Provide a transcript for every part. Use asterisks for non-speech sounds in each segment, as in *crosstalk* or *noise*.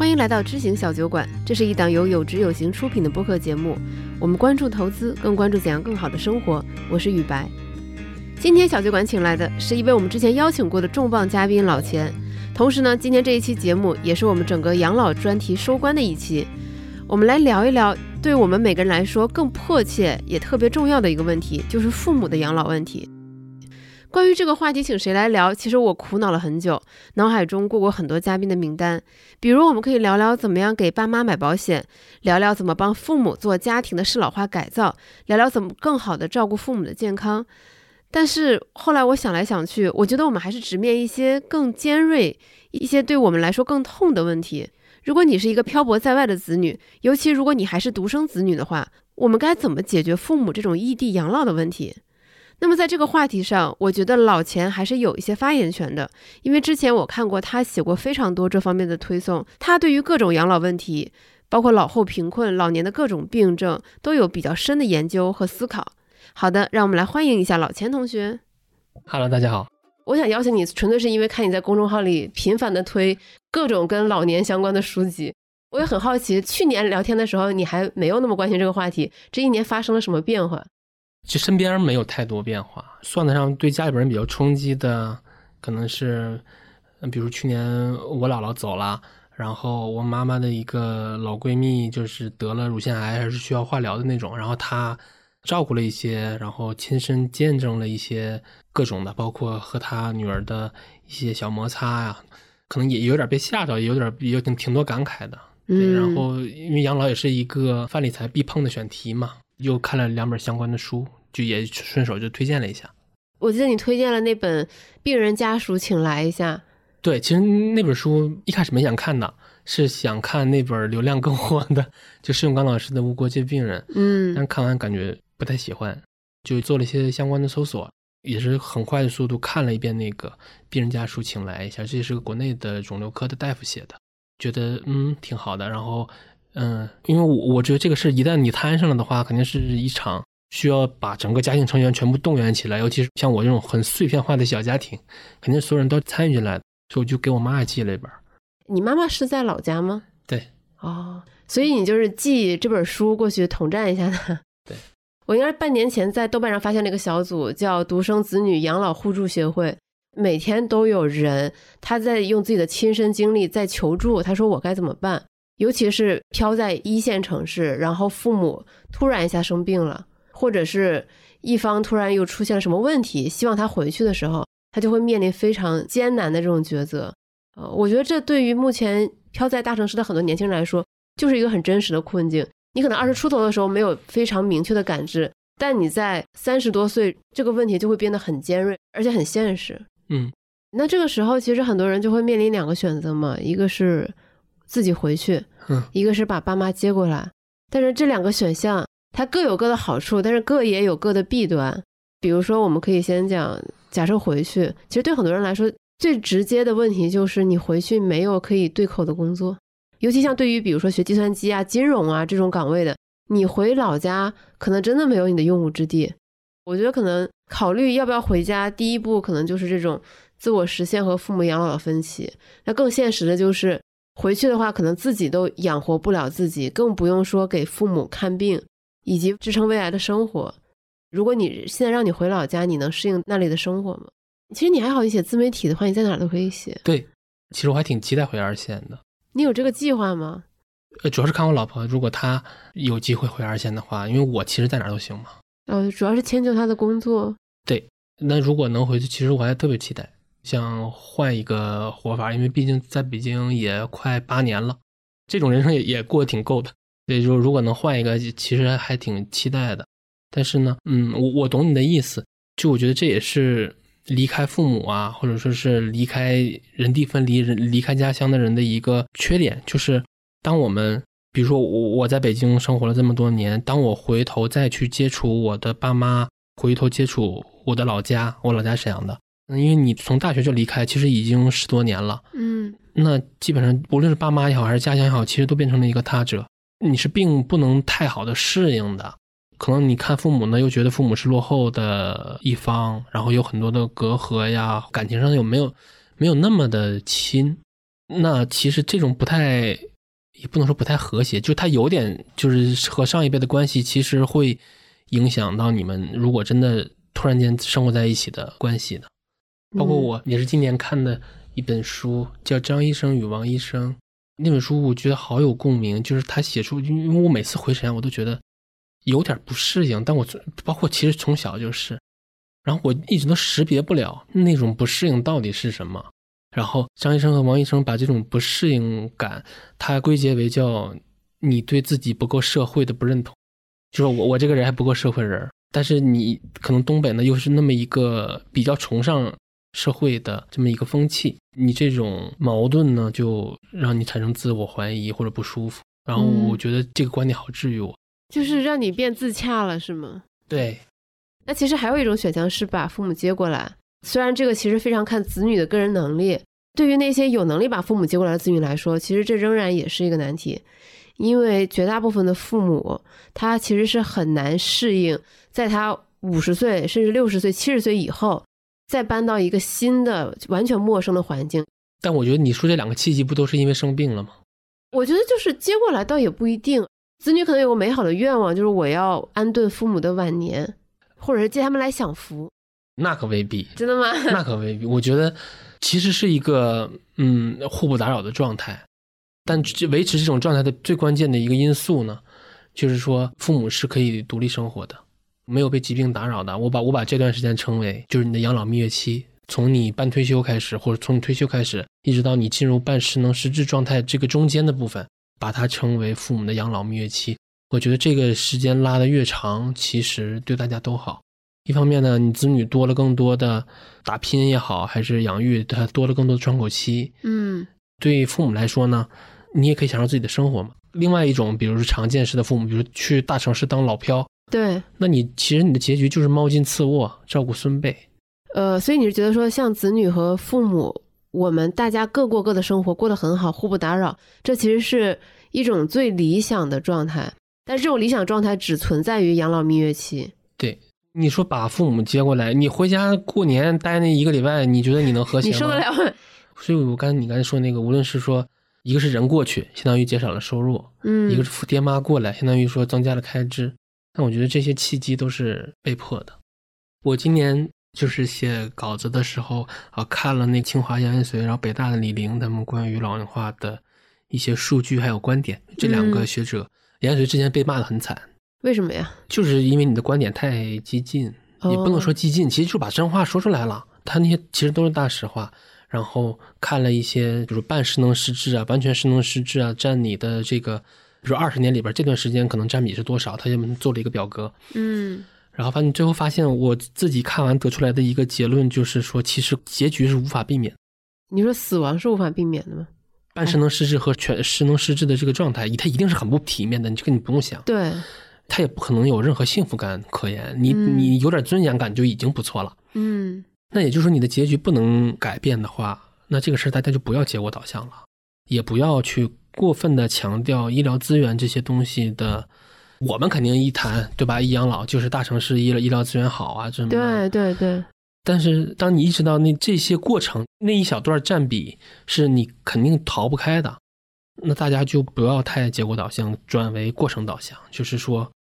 欢迎来到知行小酒馆，这是一档由有知有行出品的播客节目。我们关注投资，更关注怎样更好的生活。我是雨白。今天小酒馆请来的是一位我们之前邀请过的重磅嘉宾老钱，同时呢，今天这一期节目也是我们整个养老专题收官的一期。我们来聊一聊，对我们每个人来说更迫切也特别重要的一个问题，就是父母的养老问题。关于这个话题，请谁来聊？其实我苦恼了很久，脑海中过过很多嘉宾的名单。比如，我们可以聊聊怎么样给爸妈买保险，聊聊怎么帮父母做家庭的适老化改造，聊聊怎么更好的照顾父母的健康。但是后来我想来想去，我觉得我们还是直面一些更尖锐、一些对我们来说更痛的问题。如果你是一个漂泊在外的子女，尤其如果你还是独生子女的话，我们该怎么解决父母这种异地养老的问题？那么在这个话题上，我觉得老钱还是有一些发言权的，因为之前我看过他写过非常多这方面的推送，他对于各种养老问题，包括老后贫困、老年的各种病症，都有比较深的研究和思考。好的，让我们来欢迎一下老钱同学。Hello，大家好。我想邀请你，纯粹是因为看你在公众号里频繁的推各种跟老年相关的书籍。我也很好奇，去年聊天的时候你还没有那么关心这个话题，这一年发生了什么变化？其实身边没有太多变化，算得上对家里边人比较冲击的，可能是，比如去年我姥姥走了，然后我妈妈的一个老闺蜜就是得了乳腺癌，还是需要化疗的那种，然后她照顾了一些，然后亲身见证了一些各种的，包括和她女儿的一些小摩擦呀，可能也有点被吓着，也有点有挺挺多感慨的。对，然后因为养老也是一个范理财必碰的选题嘛。又看了两本相关的书，就也顺手就推荐了一下。我记得你推荐了那本《病人家属请来一下》。对，其实那本书一开始没想看的，是想看那本流量更火的，就施永刚老师的《无国界病人》。嗯，但看完感觉不太喜欢，就做了一些相关的搜索，也是很快的速度看了一遍那个《病人家属请来一下》，这也是个国内的肿瘤科的大夫写的，觉得嗯挺好的，然后。嗯，因为我我觉得这个事一旦你摊上了的话，肯定是一场需要把整个家庭成员全部动员起来，尤其是像我这种很碎片化的小家庭，肯定所有人都参与进来的，所以我就给我妈也寄了一本。你妈妈是在老家吗？对。哦，所以你就是寄这本书过去统战一下的。*laughs* 对。我应该是半年前在豆瓣上发现了一个小组，叫独生子女养老互助协会，每天都有人他在用自己的亲身经历在求助，他说我该怎么办。尤其是飘在一线城市，然后父母突然一下生病了，或者是一方突然又出现了什么问题，希望他回去的时候，他就会面临非常艰难的这种抉择。呃，我觉得这对于目前飘在大城市的很多年轻人来说，就是一个很真实的困境。你可能二十出头的时候没有非常明确的感知，但你在三十多岁，这个问题就会变得很尖锐，而且很现实。嗯，那这个时候其实很多人就会面临两个选择嘛，一个是自己回去。一个是把爸妈接过来，但是这两个选项它各有各的好处，但是各也有各的弊端。比如说，我们可以先讲，假设回去，其实对很多人来说，最直接的问题就是你回去没有可以对口的工作，尤其像对于比如说学计算机啊、金融啊这种岗位的，你回老家可能真的没有你的用武之地。我觉得可能考虑要不要回家，第一步可能就是这种自我实现和父母养老的分歧。那更现实的就是。回去的话，可能自己都养活不了自己，更不用说给父母看病以及支撑未来的生活。如果你现在让你回老家，你能适应那里的生活吗？其实你还好，你写自媒体的话，你在哪都可以写。对，其实我还挺期待回二线的。你有这个计划吗？呃，主要是看我老婆，如果她有机会回二线的话，因为我其实在哪都行嘛。呃，主要是迁就她的工作。对，那如果能回去，其实我还特别期待。想换一个活法，因为毕竟在北京也快八年了，这种人生也也过得挺够的。所以说，如果能换一个，其实还挺期待的。但是呢，嗯，我我懂你的意思，就我觉得这也是离开父母啊，或者说是离开人地分离、人离开家乡的人的一个缺点，就是当我们，比如说我我在北京生活了这么多年，当我回头再去接触我的爸妈，回头接触我的老家，我老家沈阳的。因为你从大学就离开，其实已经十多年了。嗯，那基本上无论是爸妈也好，还是家乡也好，其实都变成了一个他者。你是并不能太好的适应的。可能你看父母呢，又觉得父母是落后的一方，然后有很多的隔阂呀，感情上有没有没有那么的亲。那其实这种不太，也不能说不太和谐，就他有点就是和上一辈的关系，其实会影响到你们如果真的突然间生活在一起的关系的。包括我也是今年看的一本书，叫《张医生与王医生》那本书，我觉得好有共鸣。就是他写出，因为我每次回沈阳，我都觉得有点不适应。但我包括其实从小就是，然后我一直都识别不了那种不适应到底是什么。然后张医生和王医生把这种不适应感，他归结为叫你对自己不够社会的不认同，就是我我这个人还不够社会人。但是你可能东北呢又是那么一个比较崇尚。社会的这么一个风气，你这种矛盾呢，就让你产生自我怀疑或者不舒服。然后我觉得这个观点好治愈我，就是让你变自洽了，是吗？对。那其实还有一种选项是把父母接过来，虽然这个其实非常看子女的个人能力。对于那些有能力把父母接过来的子女来说，其实这仍然也是一个难题，因为绝大部分的父母他其实是很难适应，在他五十岁甚至六十岁、七十岁以后。再搬到一个新的、完全陌生的环境，但我觉得你说这两个契机不都是因为生病了吗？我觉得就是接过来倒也不一定，子女可能有个美好的愿望，就是我要安顿父母的晚年，或者是接他们来享福。那可未必，真的吗？那可未必。我觉得其实是一个嗯互不打扰的状态，但维持这种状态的最关键的一个因素呢，就是说父母是可以独立生活的。没有被疾病打扰的，我把我把这段时间称为就是你的养老蜜月期，从你半退休开始，或者从你退休开始，一直到你进入半失能失智状态这个中间的部分，把它称为父母的养老蜜月期。我觉得这个时间拉得越长，其实对大家都好。一方面呢，你子女多了更多的打拼也好，还是养育他多了更多的窗口期。嗯，对父母来说呢，你也可以享受自己的生活嘛。另外一种，比如说常见式的父母，比如去大城市当老漂。对，那你其实你的结局就是猫进次卧，照顾孙辈。呃，所以你是觉得说，像子女和父母，我们大家各过各的生活，过得很好，互不打扰，这其实是一种最理想的状态。但是这种理想状态只存在于养老蜜月期。对，你说把父母接过来，你回家过年待那一个礼拜，你觉得你能和谐 *laughs* 吗？你受得了吗？所以我刚才你刚才说那个，无论是说一个是人过去，相当于减少了收入，嗯，一个是爹妈过来，相当于说增加了开支。但我觉得这些契机都是被迫的。我今年就是写稿子的时候啊，看了那清华杨元随，然后北大的李玲他们关于老龄化的一些数据还有观点。这两个学者，杨元随之前被骂的很惨，为什么呀？就是因为你的观点太激进，也不能说激进，其实就把真话说出来了。他那些其实都是大实话。然后看了一些，比如半失能失智啊，完全失能失智啊，占你的这个。比如二十年里边这段时间可能占比是多少？他就做了一个表格，嗯，然后发现最后发现我自己看完得出来的一个结论就是说，其实结局是无法避免。你说死亡是无法避免的吗？半失能失智和全失能失智的这个状态，他一定是很不体面的。你这个你不用想，对，他也不可能有任何幸福感可言。你你有点尊严感就已经不错了。嗯，那也就是说你的结局不能改变的话，那这个事儿大家就不要结果导向了，也不要去。过分的强调医疗资源这些东西的，我们肯定一谈对吧？一养老就是大城市医疗医疗资源好啊，这么对对对。但是当你意识到那这些过程那一小段占比是你肯定逃不开的，那大家就不要太结果导向，转为过程导向。就是说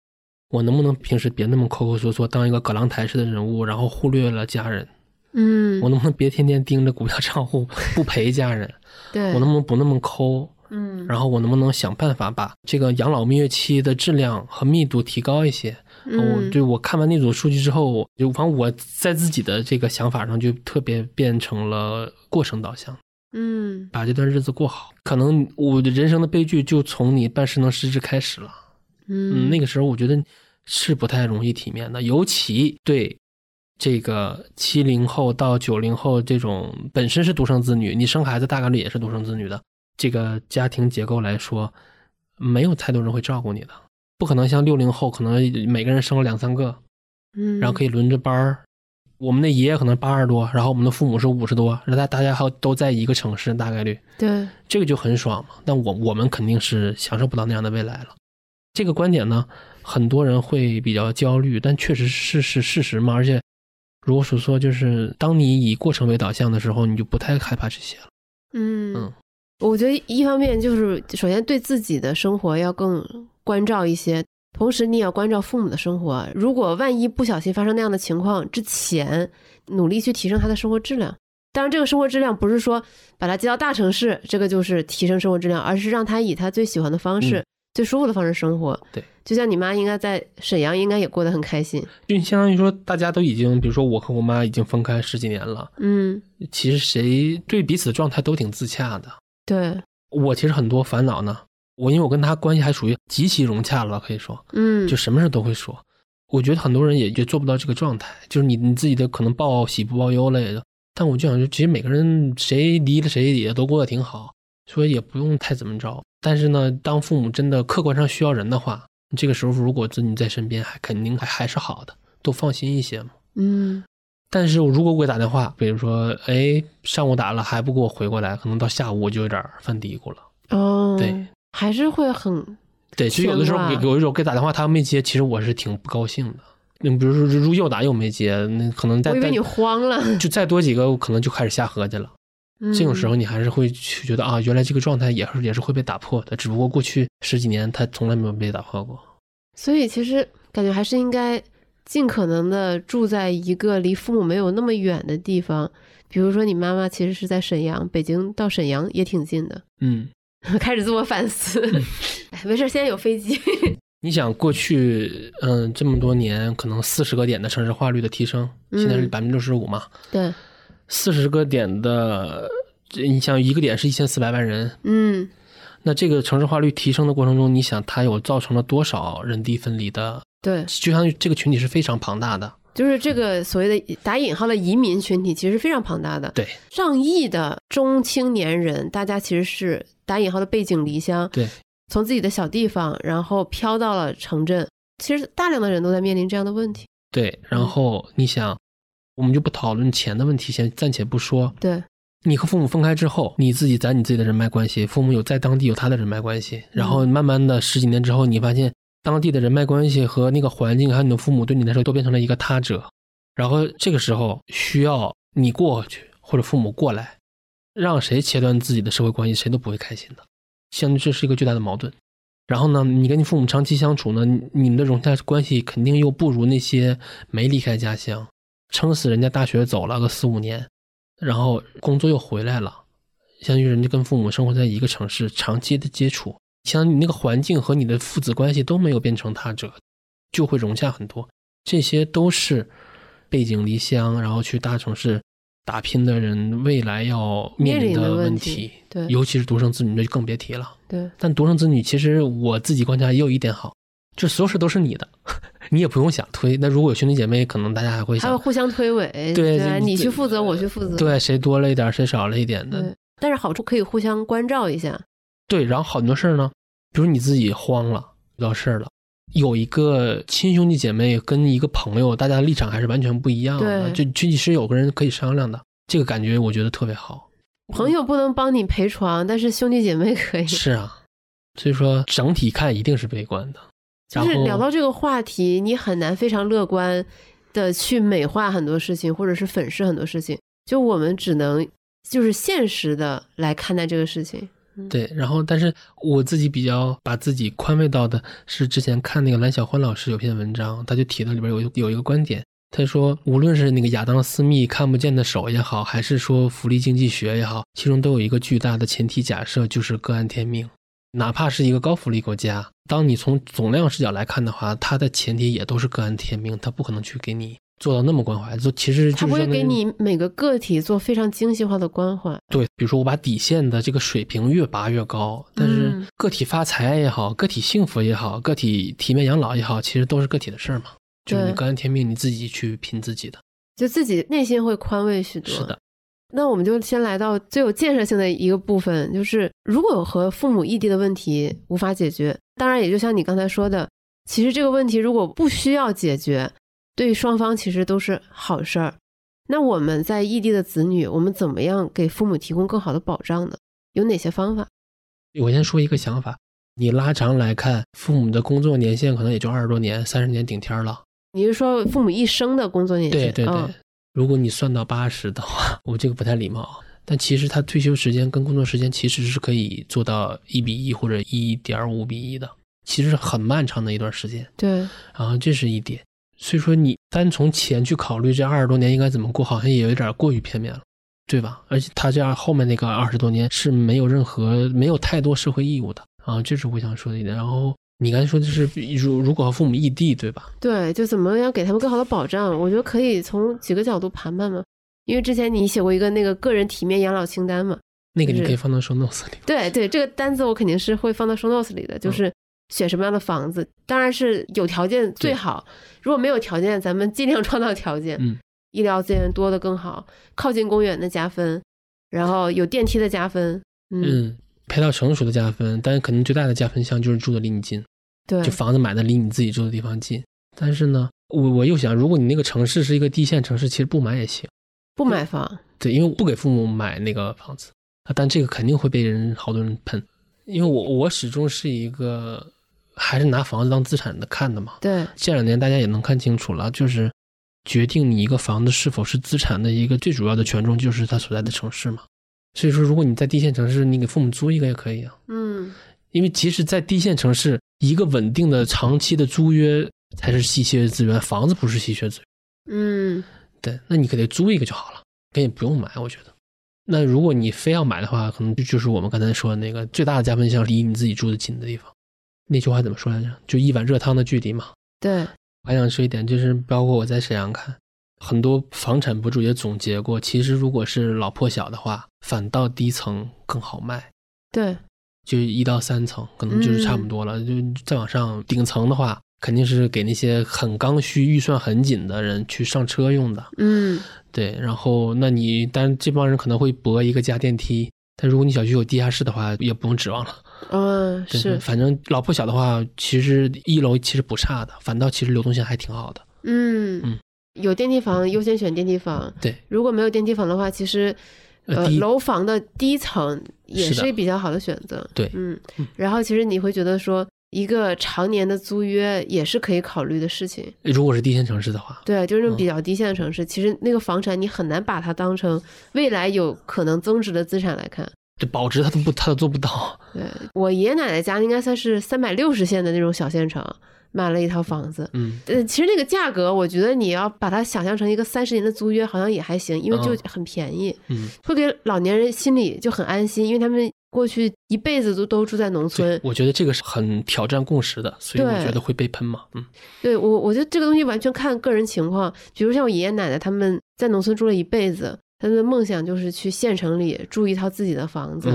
我能不能平时别那么抠抠缩缩，当一个葛朗台式的人物，然后忽略了家人？嗯，我能不能别天天盯着股票账户不陪家人？对我能不能不那么抠？嗯，然后我能不能想办法把这个养老蜜月期的质量和密度提高一些？我对我看完那组数据之后，就反正我在自己的这个想法上就特别变成了过程导向。嗯，把这段日子过好，可能我的人生的悲剧就从你办失能失智开始了。嗯，那个时候我觉得是不太容易体面的，尤其对这个七零后到九零后这种本身是独生子女，你生孩子大概率也是独生子女的。这个家庭结构来说，没有太多人会照顾你的，不可能像六零后，可能每个人生了两三个，嗯，然后可以轮着班儿。我们的爷爷可能八十多，然后我们的父母是五十多，然后大大家还都在一个城市，大概率，对，这个就很爽嘛。但我我们肯定是享受不到那样的未来了。这个观点呢，很多人会比较焦虑，但确实是是事实嘛。而且，如果说说就是当你以过程为导向的时候，你就不太害怕这些了。嗯嗯。我觉得一方面就是首先对自己的生活要更关照一些，同时你也要关照父母的生活。如果万一不小心发生那样的情况之前，努力去提升他的生活质量。当然，这个生活质量不是说把他接到大城市，这个就是提升生活质量，而是让他以他最喜欢的方式、嗯最舒服的方式生活。对，就像你妈应该在沈阳，应该也过得很开心。就相当于说，大家都已经，比如说我和我妈已经分开十几年了，嗯，其实谁对彼此的状态都挺自洽的。对，我其实很多烦恼呢，我因为我跟他关系还属于极其融洽了，可以说，嗯，就什么事都会说。我觉得很多人也就做不到这个状态，就是你你自己的可能报喜不报忧类的。但我就想说，其实每个人谁离了谁也都过得挺好，所以也不用太怎么着。但是呢，当父母真的客观上需要人的话，这个时候如果子女在身边，还肯定还还是好的，都放心一些嘛。嗯但是我如果我给打电话，比如说，哎，上午打了还不给我回过来，可能到下午我就有点犯嘀咕了。哦，对，还是会很对，其实有的时候有一种给打电话他没接，其实我是挺不高兴的。你比如说，如又打又没接，那可能再再我以为你慌了。*laughs* 就再多几个，我可能就开始瞎合计了。这种时候，你还是会去觉得啊，原来这个状态也是也是会被打破的，只不过过去十几年他从来没有被打破过。所以其实感觉还是应该尽可能的住在一个离父母没有那么远的地方。比如说，你妈妈其实是在沈阳，北京到沈阳也挺近的。嗯，*laughs* 开始自我反思，*laughs* 哎，没事，现在有飞机。*laughs* 你想过去，嗯，这么多年，可能四十个点的城市化率的提升，现在是嗯百分之六十五嘛，对，四十个点的，这你想一个点是一千四百万人，嗯，那这个城市化率提升的过程中，你想它有造成了多少人地分离的？对，就相当于这个群体是非常庞大的。就是这个所谓的打引号的移民群体，其实非常庞大的，对，上亿的中青年人，大家其实是打引号的背井离乡，对，从自己的小地方，然后飘到了城镇。其实大量的人都在面临这样的问题。对，然后你想，我们就不讨论钱的问题，先暂且不说。对，你和父母分开之后，你自己攒你自己的人脉关系，父母有在当地有他的人脉关系，然后慢慢的十几年之后，你发现当地的人脉关系和那个环境，还有你的父母对你来说都变成了一个他者，然后这个时候需要你过去或者父母过来，让谁切断自己的社会关系，谁都不会开心的，相对这是一个巨大的矛盾。然后呢，你跟你父母长期相处呢，你们的融洽关系肯定又不如那些没离开家乡，撑死人家大学走了个四五年，然后工作又回来了，相当于人家跟父母生活在一个城市，长期的接触，相当于你那个环境和你的父子关系都没有变成他者，就会融洽很多。这些都是背井离乡，然后去大城市打拼的人未来要面临的问问题对尤其是独生子女，那就更别提了。对，但独生子女其实我自己观察也有一点好，就所有事都是你的，*laughs* 你也不用想推。那如果有兄弟姐妹，可能大家还会想，还会互相推诿，对啊你去负责，我去负责，对谁多了一点，谁少了一点的，对。但是好处可以互相关照一下，对。然后很多事儿呢，比如你自己慌了，遇到事儿了，有一个亲兄弟姐妹跟一个朋友，大家的立场还是完全不一样的，就就其实有个人可以商量的，这个感觉我觉得特别好。朋友不能帮你陪床，但是兄弟姐妹可以。是啊，所以说整体看一定是悲观的。就是聊到这个话题，你很难非常乐观的去美化很多事情，或者是粉饰很多事情。就我们只能就是现实的来看待这个事情。对，然后但是我自己比较把自己宽慰到的是，之前看那个蓝小欢老师有篇文章，他就提到里边有有一个观点，他说无论是那个亚当·斯密看不见的手也好，还是说福利经济学也好，其中都有一个巨大的前提假设，就是个案天命。哪怕是一个高福利国家，当你从总量视角来看的话，它的前提也都是个案天命，它不可能去给你做到那么关怀，就其实他不会给你每个个体做非常精细化的关怀。对，比如说我把底线的这个水平越拔越高，但是嗯个体发财也好，个体幸福也好，个体体面养老也好，其实都是个体的事儿嘛，就是你对个案天命，你自己去拼自己的。就自己内心会宽慰许多。是的，那我们就先来到最有建设性的一个部分，就是如果和父母异地的问题无法解决，当然也就像你刚才说的，其实这个问题如果不需要解决，对双方其实都是好事儿。那我们在异地的子女，我们怎么样给父母提供更好的保障呢？有哪些方法？我先说一个想法，你拉长来看，父母的工作年限可能也就二十多年、三十年顶天儿了。你是说父母一生的工作年限？对对对，嗯如果你算到八十的话，*laughs* 我这个不太礼貌。但其实他退休时间跟工作时间其实是可以做到一比一或者一点五比一的，其实是很漫长的一段时间。对，然后这是一点。所以说，你单从钱去考虑这二十多年应该怎么过，好像也有点过于片面了，对吧？而且他这样后面那个二十多年是没有任何、没有太多社会义务的啊，这是我想说的一点。然后你刚才说的是，如如果和父母异地，对吧？对，就怎么样给他们更好的保障？我觉得可以从几个角度盘盘嘛。因为之前你写过一个那个个人体面养老清单嘛，那个你可以放到 show notes 里。对对，这个单子我肯定是会放到 show notes 里的，就是。选什么样的房子，当然是有条件最好。如果没有条件，咱们尽量创造条件。嗯，医疗资源多的更好，靠近公园的加分，然后有电梯的加分。嗯，配套成熟的加分，但是可能最大的加分项就是住的离你近。对，就房子买的离你自己住的地方近。但是呢，我我又想，如果你那个城市是一个地县城市，其实不买也行。不买房？对，因为不给父母买那个房子啊，但这个肯定会被人好多人喷，因为我我始终是一个。还是拿房子当资产的看的嘛？对，这两年大家也能看清楚了，就是决定你一个房子是否是资产的一个最主要的权重，就是它所在的城市嘛。所以说，如果你在低线城市，你给父母租一个也可以啊。嗯，因为即使在低线城市，一个稳定的长期的租约才是稀缺资源，房子不是稀缺资源。嗯，对，那你可得租一个就好了，可以不用买，我觉得。那如果你非要买的话，可能就就是我们刚才说的那个最大的加分项，离你自己住的近的地方。那句话怎么说来着？就一碗热汤的距离嘛。对，还想说一点，就是包括我在沈阳看，很多房产博主也总结过，其实如果是老破小的话，反倒低层更好卖。对，就一到三层可能就是差不多了，就再往上顶层的话，肯定是给那些很刚需、预算很紧的人去上车用的。嗯，对。然后，那你但这帮人可能会博一个加电梯，但如果你小区有地下室的话，也不用指望了。*laughs* 嗯，是，反正老破小的话，其实一楼其实不差的，反倒其实流动性还挺好的。嗯嗯，有电梯房优先选电梯房。对，如果没有电梯房的话，其实呃楼房的低层也是比较好的选择。对，嗯，然后其实你会觉得说，一个常年的租约也是可以考虑的事情。如果是低线城市的话，对，就是那种比较低线的城市，其实那个房产你很难把它当成未来有可能增值的资产来看。这保值他都不，他都做不到。对我爷爷奶奶家应该算是三百六十线的那种小县城，买了一套房子。嗯，呃，其实那个价格，我觉得你要把它想象成一个三十年的租约，好像也还行，因为就很便宜。嗯，会给老年人心里就很安心，因为他们过去一辈子都都住在农村。我觉得这个是很挑战共识的，所以我觉得会被喷嘛。嗯，对我，我觉得这个东西完全看个人情况。比如像我爷爷奶奶他们在农村住了一辈子。他们的梦想就是去县城里住一套自己的房子，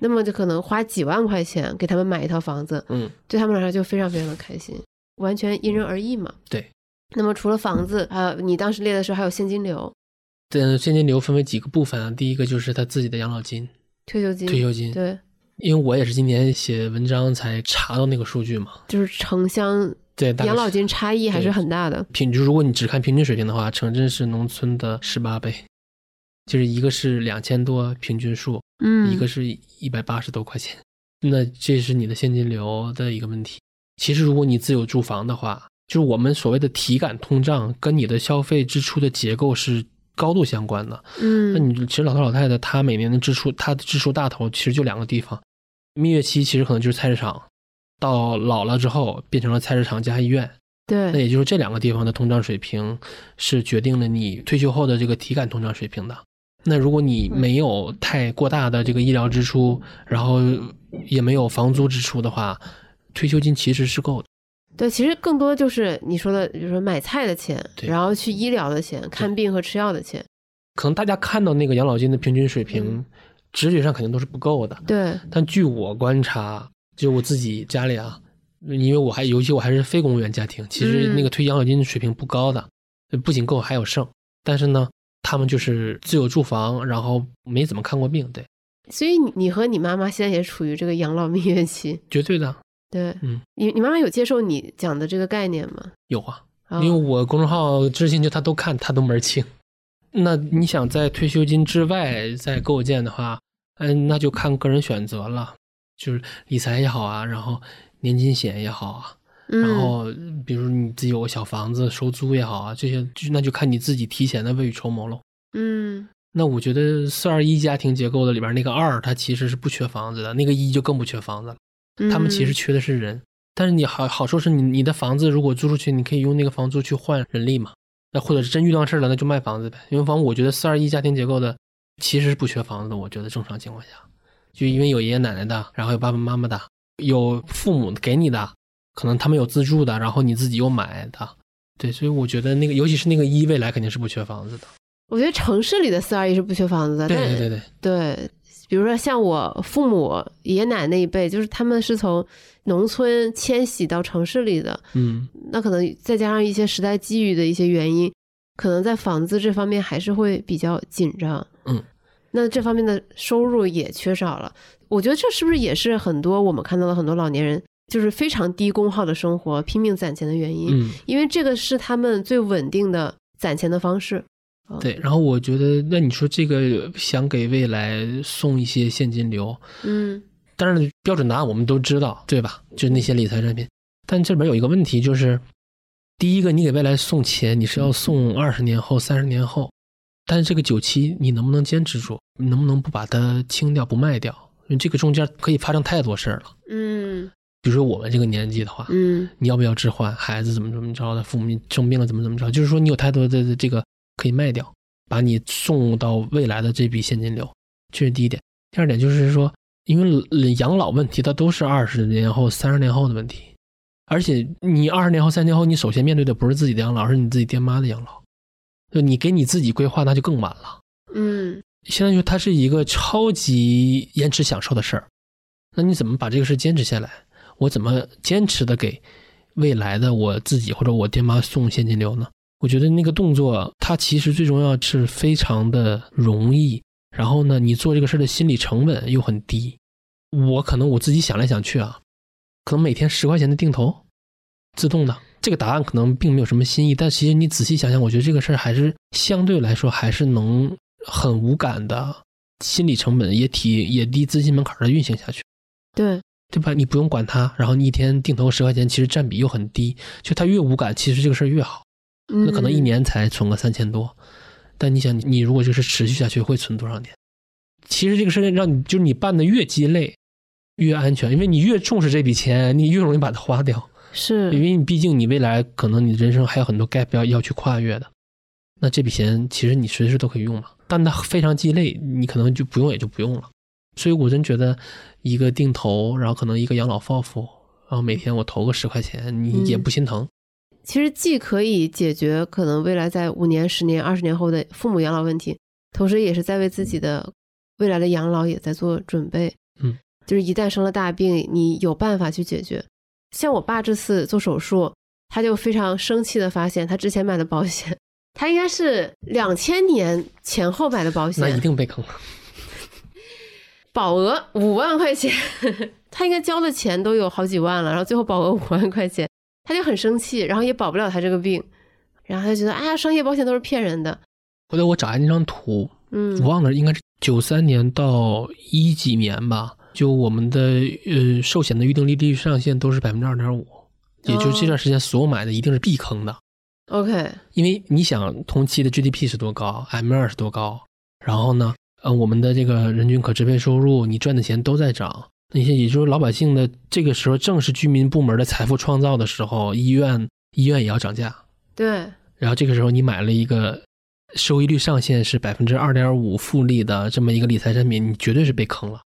那么就可能花几万块钱给他们买一套房子，嗯，对他们来说就非常非常的开心，完全因人而异嘛。对。那么除了房子，还有你当时列的时候还有现金流。对，现金流分为几个部分啊？第一个就是他自己的养老金、退休金、退休金。对，因为我也是今年写文章才查到那个数据嘛，就是城乡对养老金差异还是很大的。平就如果你只看平均水平的话，城镇是农村的十八倍。就是一个是两千多平均数，嗯，一个是一百八十多块钱，那这是你的现金流的一个问题。其实如果你自有住房的话，就是我们所谓的体感通胀跟你的消费支出的结构是高度相关的。嗯，那你其实老头老太太他每年的支出，他的支出大头其实就两个地方，蜜月期其实可能就是菜市场，到老了之后变成了菜市场加医院。对，那也就是这两个地方的通胀水平是决定了你退休后的这个体感通胀水平的。那如果你没有太过大的这个医疗支出，然后也没有房租支出的话，退休金其实是够的。对，其实更多就是你说的，比如说买菜的钱，然后去医疗的钱，看病和吃药的钱。可能大家看到那个养老金的平均水平，直觉上肯定都是不够的。对。但据我观察，就我自己家里啊，因为我还尤其我还是非公务员家庭，其实那个退养老金水平不高的，不仅够，还有剩。但是呢。他们就是自有住房，然后没怎么看过病，对。所以你你和你妈妈现在也处于这个养老蜜月期，绝对的。对，嗯，你你妈妈有接受你讲的这个概念吗？有啊，因为我公众号知识星球他都看，她都门儿清。那你想在退休金之外再构建的话，嗯，那就看个人选择了，就是理财也好啊，然后年金险也好啊，嗯然后比如你自己有个小房子收租也好啊，这些就那就看你自己提前的未雨绸缪喽。嗯那我觉得四二一家庭结构的里边那个二，它其实是不缺房子的，那个一就更不缺房子了。嗯，他们其实缺的是人，但是你好好说是你你的房子如果租出去，你可以用那个房租去换人力嘛。那或者是真遇到事儿了，那就卖房子呗。因为房我觉得四二一家庭结构的其实是不缺房子的，我觉得正常情况下，就因为有爷爷奶奶的，然后有爸爸妈妈的，有父母给你的，可能他们有自住的，然后你自己又买的，对，所以我觉得那个尤其是那个一未来肯定是不缺房子的。我觉得城市里的四二一是不缺房子的，对对对对，对，比如说像我父母爷爷奶奶那一辈，就是他们是从农村迁徙到城市里的，嗯那可能再加上一些时代机遇的一些原因，可能在房子这方面还是会比较紧张。嗯，那这方面的收入也缺少了。我觉得这是不是也是很多我们看到的很多老年人就是非常低功耗的生活，拼命攒钱的原因？嗯。因为这个是他们最稳定的攒钱的方式。对，然后我觉得，那你说这个想给未来送一些现金流，嗯当然标准答案我们都知道，对吧？就是那些理财产品。但这里边有一个问题，就是第一个，你给未来送钱，你是要送二十年后、三十年后，但是这个九期你能不能坚持住？你能不能不把它清掉、不卖掉？因为这个中间可以发生太多事儿了。嗯比如说我们这个年纪的话，嗯你要不要置换？孩子怎么怎么着的？父母生病了怎么怎么着？就是说你有太多的这个可以卖掉，把你送到未来的这笔现金流，这是第一点。第二点就是说，因为养老问题它都是二十年后、三十年后的问题，而且你二十年后、三十年后，你首先面对的不是自己的养老，而是你自己爹妈的养老。就你给你自己规划，那就更晚了。嗯相当于它是一个超级延迟享受的事儿。那你怎么把这个事坚持下来？我怎么坚持的给未来的我自己或者我爹妈送现金流呢？我觉得那个动作，它其实最重要是非常的容易，然后呢，你做这个事儿的心理成本又很低。我可能我自己想来想去啊，可能每天十块钱的定投，自动的。这个答案可能并没有什么新意，但其实你仔细想想，我觉得这个事儿还是相对来说还是能很无感的，心理成本也体也低，资金门槛的运行下去，对，对吧？你不用管它，然后你一天定投十块钱，其实占比又很低，就它越无感，其实这个事儿越好。那可能一嗯年才存个三千多，但你想，你如果就是持续下去，会存多少年？其实这个事情让你就是你办的越鸡肋，越安全，因为你越重视这笔钱，你越容易把它花掉。是因为你毕竟你未来可能你人生还有很多 gap 要要去跨越的，那这笔钱其实你随时都可以用嘛，但它非常鸡肋，你可能就不用也就不用了。所以我真觉得一个定投，然后可能一个养老 FOF，然后每天我投个十块钱，你也嗯不心疼。其实既可以解决可能未来在五年、十年、二十年后的父母养老问题，同时也是在为自己的未来的养老也在做准备。嗯，就是一旦生了大病，你有办法去解决。像我爸这次做手术，他就非常生气的发现，他之前买的保险，他应该是两千年前后买的保险，那一定被坑了。保额五万块钱，*laughs* 他应该交的钱都有好几万了，然后最后保额五万块钱，他就很生气，然后也保不了他这个病，然后他就觉得，哎呀，商业保险都是骗人的，后来我找一下那张图，嗯我忘了，应该是九三年到一几年吧。就我们的呃寿险的预定利率上限都是百分之二点五，也就这段时间所有买的一定是避坑的。，OK，因为你想同期的 GDP 是多高，M 二是多高，然后呢，呃，我们的这个人均可支配收入，你赚的钱都在涨，那些也就是老百姓的这个时候正是居民部门的财富创造的时候，医院医院也要涨价，对，然后这个时候你买了一个收益率上限是百分之二点五复利的这么一个理财产品，你绝对是被坑了。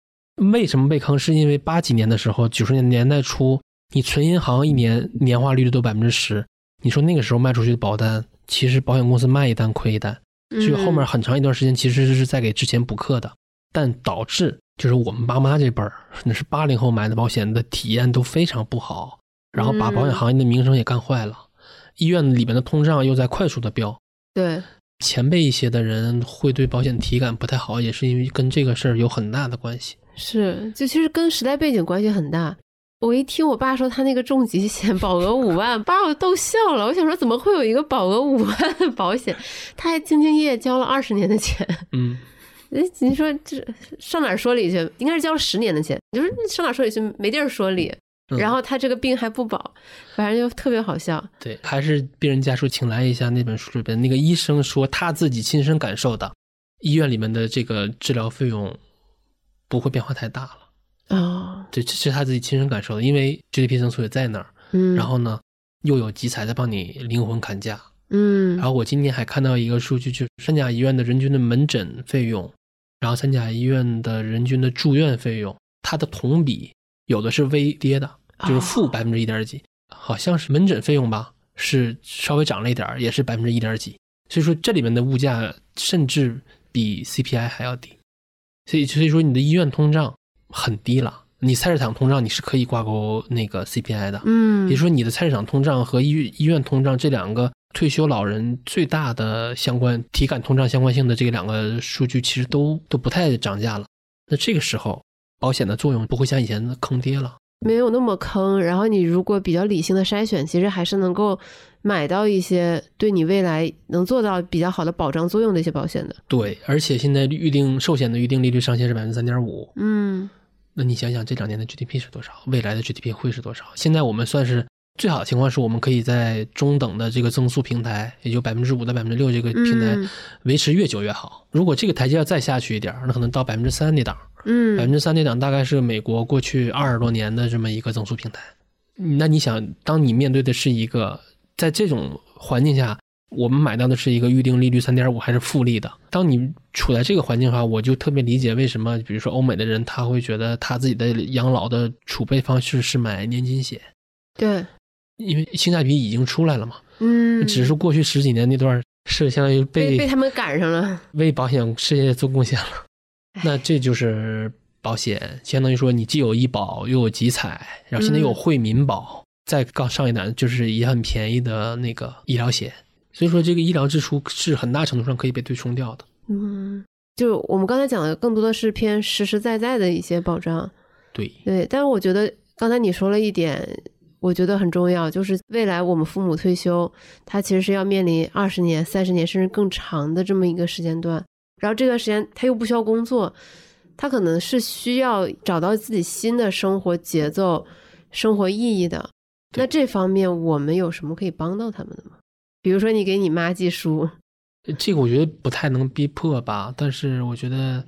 为什么被坑？是因为八几年的时候，九十年代初，你存银行一年年化利率都百分之十，你说那个时候卖出去的保单，其实保险公司卖一单亏一单，所以后面嗯很长一段时间其实是在给之前补课的，但导致就是我们爸妈这辈儿，那是八零后买的保险的体验都非常不好，然后把保险行业的名声也干坏了，医院里面的通胀又在快速的飙，对，前辈一些的人会对保险体感不太好，也是因为跟这个事儿有很大的关系。是，就其实跟时代背景关系很大。我一听我爸说他那个重疾险保额五万，把我逗笑了。我想说，怎么会有一个保额五万的保险？他还兢兢业业交了二十年的钱。嗯，哎，你说这上哪儿说理去？应该是交了十年的钱，你就是上哪儿说理去？没地儿说理。嗯然后他这个病还不保，反正就特别好笑。对，还是病人家属请来一下那本书里边那个医生说他自己亲身感受的，医院里面的这个治疗费用不会变化太大了。哦，对，这是他自己亲身感受的，因为 GDP 增速也在那儿，嗯，然后呢又有集采在帮你灵魂砍价。嗯，然后我今天还看到一个数据，就是三甲医院的人均的门诊费用，然后三甲医院的人均的住院费用，它的同比有的是微跌的，就是负哦。百分之一点几，好像是门诊费用吧，是稍微涨了一点儿，也是百分之一点几。所以说这里面的物价甚至比 CPI 还要低，所以所以说你的医院通胀很低了，你菜市场通胀你是可以挂钩那个 CPI 的，嗯，也就是说你的菜市场通胀和医医院通胀这两个退休老人最大的相关体感通胀相关性的这两个数据，其实都都不太涨价了。那这个时候，保险的作用不会像以前的坑爹了。没有那么坑，然后你如果比较理性的筛选，其实还是能够买到一些对你未来能做到比较好的保障作用的一些保险的。对，而且现在预定寿险的预定利率上限是百分之三点五。嗯那你想想，这两年的 GDP 是多少？未来的 GDP 会是多少？现在我们算是最好的情况是我们可以在中等的这个增速平台，也就百分之五到百分之六这个平台嗯维持越久越好。如果这个台阶要再下去一点，那可能到百分之三那档。嗯百分嗯之三那档大概是美国过去二十多年的这么一个增速平台。那你想，当你面对的是一个在这种环境下，我们买到的是一个预定利率三点五还是复利的？当你处在这个环境下，我就特别理解为什么，比如说欧美的人他会觉得他自己的养老的储备方式是买年金险，对，因为性价比已经出来了嘛。嗯，只是过去十几年那段是相当于被被他们赶上了。为保险事业做贡献了。那这就是保险，相当于说你既有医保又有集采，然后现在又有惠民保，再杠上一档就是也很便宜的那个医疗险。所以说这个医疗支出是很大程度上可以被对冲掉的。嗯，就我们刚才讲的，更多的是偏实实在在的一些保障。对，对，但是我觉得刚才你说了一点，我觉得很重要，就是未来我们父母退休，他其实是要面临二十年、三十年甚至更长的这么一个时间段，然后这段时间他又不需要工作，他可能是需要找到自己新的生活节奏、生活意义的。那这方面我们有什么可以帮到他们的吗？比如说你给你妈寄书，这个我觉得不太能逼迫吧，但是我觉得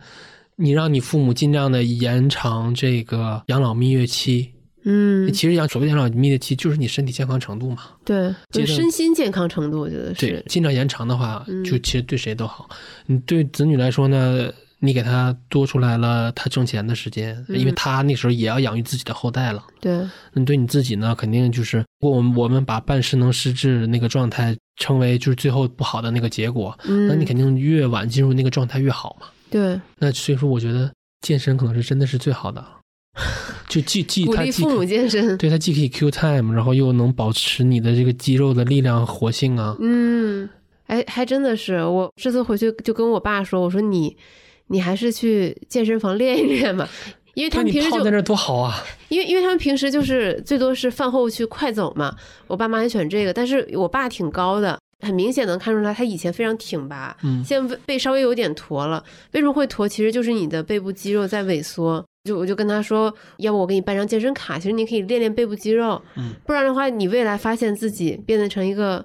你让你父母尽量的延长这个养老蜜月期。嗯，其实养所谓养老蜜月期就是你身体健康程度嘛。对，就身心健康程度，我觉得对是，，尽量延长的话，嗯就其实对谁都好。你对子女来说呢，你给他多出来了他挣钱的时间，嗯因为他那时候也要养育自己的后代了。对，那对你自己呢，肯定就是，如果我们我们把半失能失智那个状态称为就是最后不好的那个结果，嗯，那你肯定越晚进入那个状态越好嘛。对那所以说，我觉得健身可能是真的是最好的，*laughs* 就既既鼓励父母健身，对它既可以 Q time，然后又能保持你的这个肌肉的力量活性啊。嗯，哎，还真的是，我这次回去就跟我爸说，我说你，你还是去健身房练一练吧，因为他那们平时就在那儿多好啊！因为因为他们平时就是最多是饭后去快走嘛，我爸妈也喜欢这个，但是我爸挺高的，很明显能看出来他以前非常挺拔，嗯现在背稍微有点驼了。为什么会驼？其实就是你的背部肌肉在萎缩。就我就跟他说，要不我给你办张健身卡，其实你可以练练背部肌肉，嗯不然的话，你未来发现自己变得成一个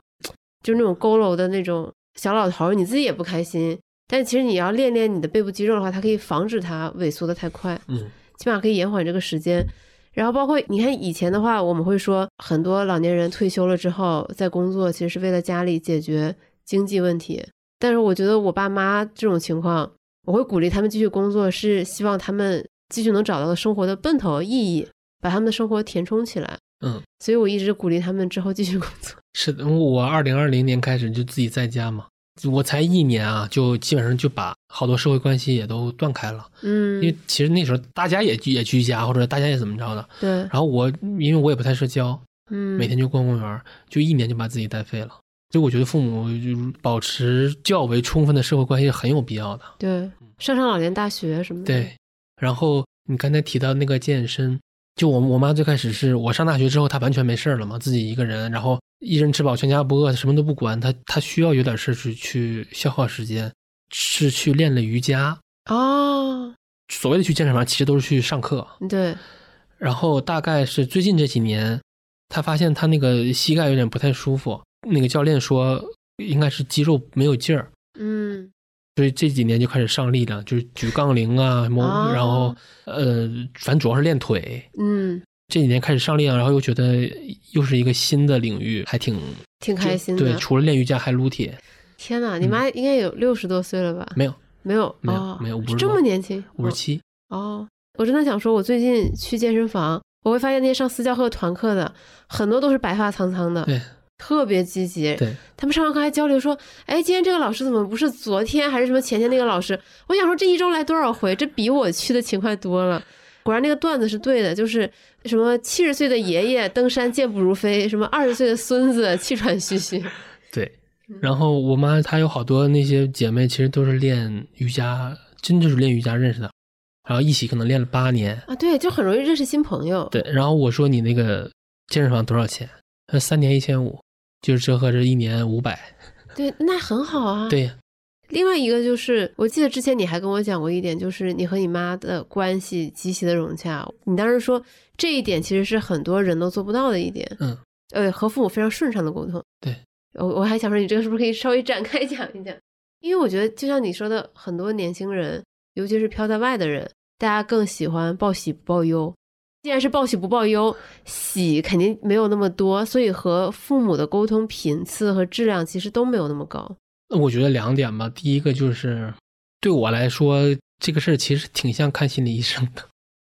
就是那种佝偻的那种小老头儿，你自己也不开心。但其实你要练练你的背部肌肉的话，它可以防止它萎缩的太快。嗯起码可以延缓这个时间。然后包括你看以前的话，我们会说很多老年人退休了之后在工作，其实是为了家里解决经济问题。但是我觉得我爸妈这种情况，我会鼓励他们继续工作，是希望他们继续能找到生活的奔头意义，把他们的生活填充起来。嗯，所以我一直鼓励他们之后继续工作。*laughs* 是的，我二零二零年开始就自己在家嘛，我才一年啊，就基本上就把好多社会关系也都断开了。嗯，因为其实那时候大家也也居家，或者大家也怎么着的。对，然后我因为我也不太社交，嗯，每天就逛公园，就一年就把自己带废了。所以我觉得父母就保持较为充分的社会关系很有必要的。对上上老年大学什么的。对，然后你刚才提到那个健身，就我我妈最开始是我上大学之后，她完全没事儿了嘛，自己一个人，然后一人吃饱全家不饿，什么都不管，她她需要有点事儿去去消耗时间，是去练了瑜伽。哦，所谓的去健身房，其实都是去上课。对，然后大概是最近这几年，他发现他那个膝盖有点不太舒服，那个教练说应该是肌肉没有劲儿，嗯所以这几年就开始上力量，就是举杠铃啊，什么，哦然后呃，反正主要是练腿。嗯，这几年开始上力量，然后又觉得又是一个新的领域，还挺挺开心的。对，除了练瑜伽还撸铁，天哪，你妈应该有六十多岁了吧？没有没有，没有哦没有50这么年轻，五十七。哦，我真的想说，我最近去健身房，我会发现那些上私教课、团课的，很多都是白发苍苍的，对特别积极。对，他们上完课还交流说：“哎，今天这个老师怎么不是昨天还是什么前天那个老师？”我想说，这一周来多少回？这比我去的勤快多了。果然那个段子是对的，就是什么七十岁的爷爷登山健步如飞，什么二十岁的孙子气喘吁吁。*laughs* 对，然后我妈她有好多那些姐妹，其实都是练瑜伽，真就是练瑜伽认识的，然后一起可能练了八年。啊，对，就很容易认识新朋友。对，然后我说你那个健身房多少钱？呃，三年一千五，就是折合着一年五百。*laughs* 对，那很好啊。对，另外一个就是，我记得之前你还跟我讲过一点，就是你和你妈的关系极其的融洽。你当时说这一点其实是很多人都做不到的一点。嗯，呃，和父母非常顺畅的沟通。对，我我还想说，你这个是不是可以稍微展开讲一讲？*laughs* 因为我觉得，就像你说的，很多年轻人，尤其是飘在外的人，大家更喜欢报喜不报忧。既然是报喜不报忧，喜肯定没有那么多，所以和父母的沟通频次和质量其实都没有那么高。我觉得两点吧。第一个就是对我来说，这个事儿其实挺像看心理医生的，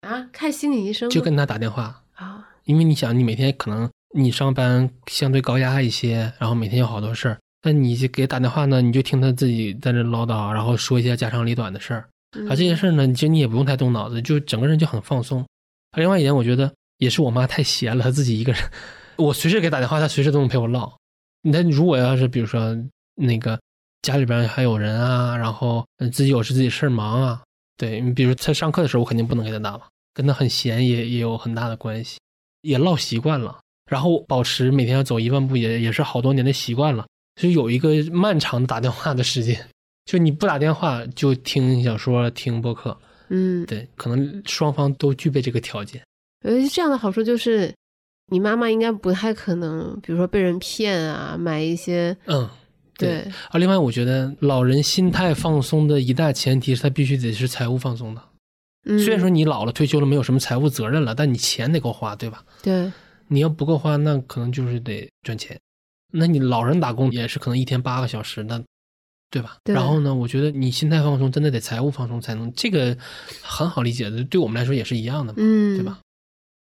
啊，看心理医生就跟他打电话，啊，因为你想，你每天可能你上班相对高压一些，然后每天有好多事儿，那你就给打电话呢，你就听他自己在那唠叨，然后说一些家长里短的事儿，啊，这些事儿呢，其实你也不用太动脑子，就整个人就很放松。另外一点，我觉得也是我妈太闲了，她自己一个人，我随时给打电话，她随时都能陪我唠。那如果要是比如说那个家里边还有人啊，然后自己有事自己事儿忙啊，对你比如她上课的时候，我肯定不能给她打嘛，跟她很闲也也有很大的关系，也唠习惯了，然后保持每天要走一万步也也是好多年的习惯了，就有一个漫长的打电话的时间，就你不打电话就听小说、听播客，嗯，对，可能双方都具备这个条件。我觉得这样的好处就是，你妈妈应该不太可能，比如说被人骗啊，买一些嗯，对啊，另外我觉得老人心态放松的一大前提是他必须得是财务放松的。嗯，虽然说你老了退休了没有什么财务责任了，但你钱得够花，对吧？对，你要不够花，那可能就是得赚钱。那你老人打工也是可能一天八个小时，那对吧？对然后呢，我觉得你心态放松，真的得财务放松才能，这个很好理解的，对我们来说也是一样的嘛，嗯，对吧？？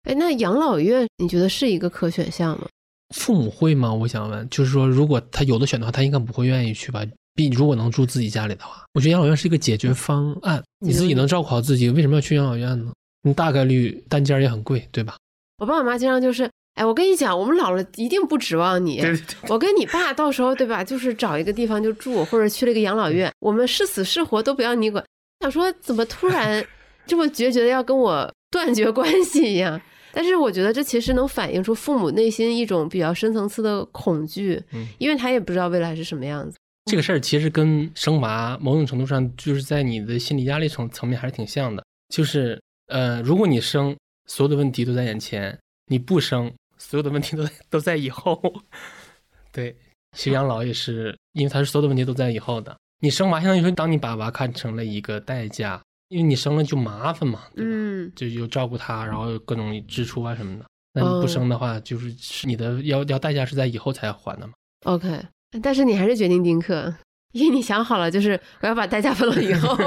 哎，那养老院你觉得是一个可选项吗？父母会吗？我想问，就是说，如果他有的选的话，他应该不会愿意去吧？毕如果能住自己家里的话，我觉得养老院是一个解决方案。你自己能照顾好自己，为什么要去养老院呢？你大概率单间也很贵，对吧？我爸我妈经常就是，哎，我跟你讲，我们老了一定不指望你。对我跟你爸到时候对吧，就是找一个地方就住，或者去了一个养老院，我们是死是活都不要你管。想说怎么突然这么决绝的要跟我断绝关系一样？但是我觉得这其实能反映出父母内心一种比较深层次的恐惧，嗯因为他也不知道未来是什么样子。这个事儿其实跟生娃某种程度上就是在你的心理压力层层面还是挺像的。就是呃，如果你生，所有的问题都在眼前；你不生，所有的问题都在都在以后。*laughs* 对，其实养老也是，因为它是所有的问题都在以后的。你生娃相当于说，当你把娃看成了一个代价，因为你生了就麻烦嘛，对吧？嗯，就有照顾他，然后各种支出啊什么的。那你不嗯生的话，就是是你的要要代价是在以后才还的嘛。OK，但是你还是决定丁克，因为你想好了，就是我要把代价分到以后。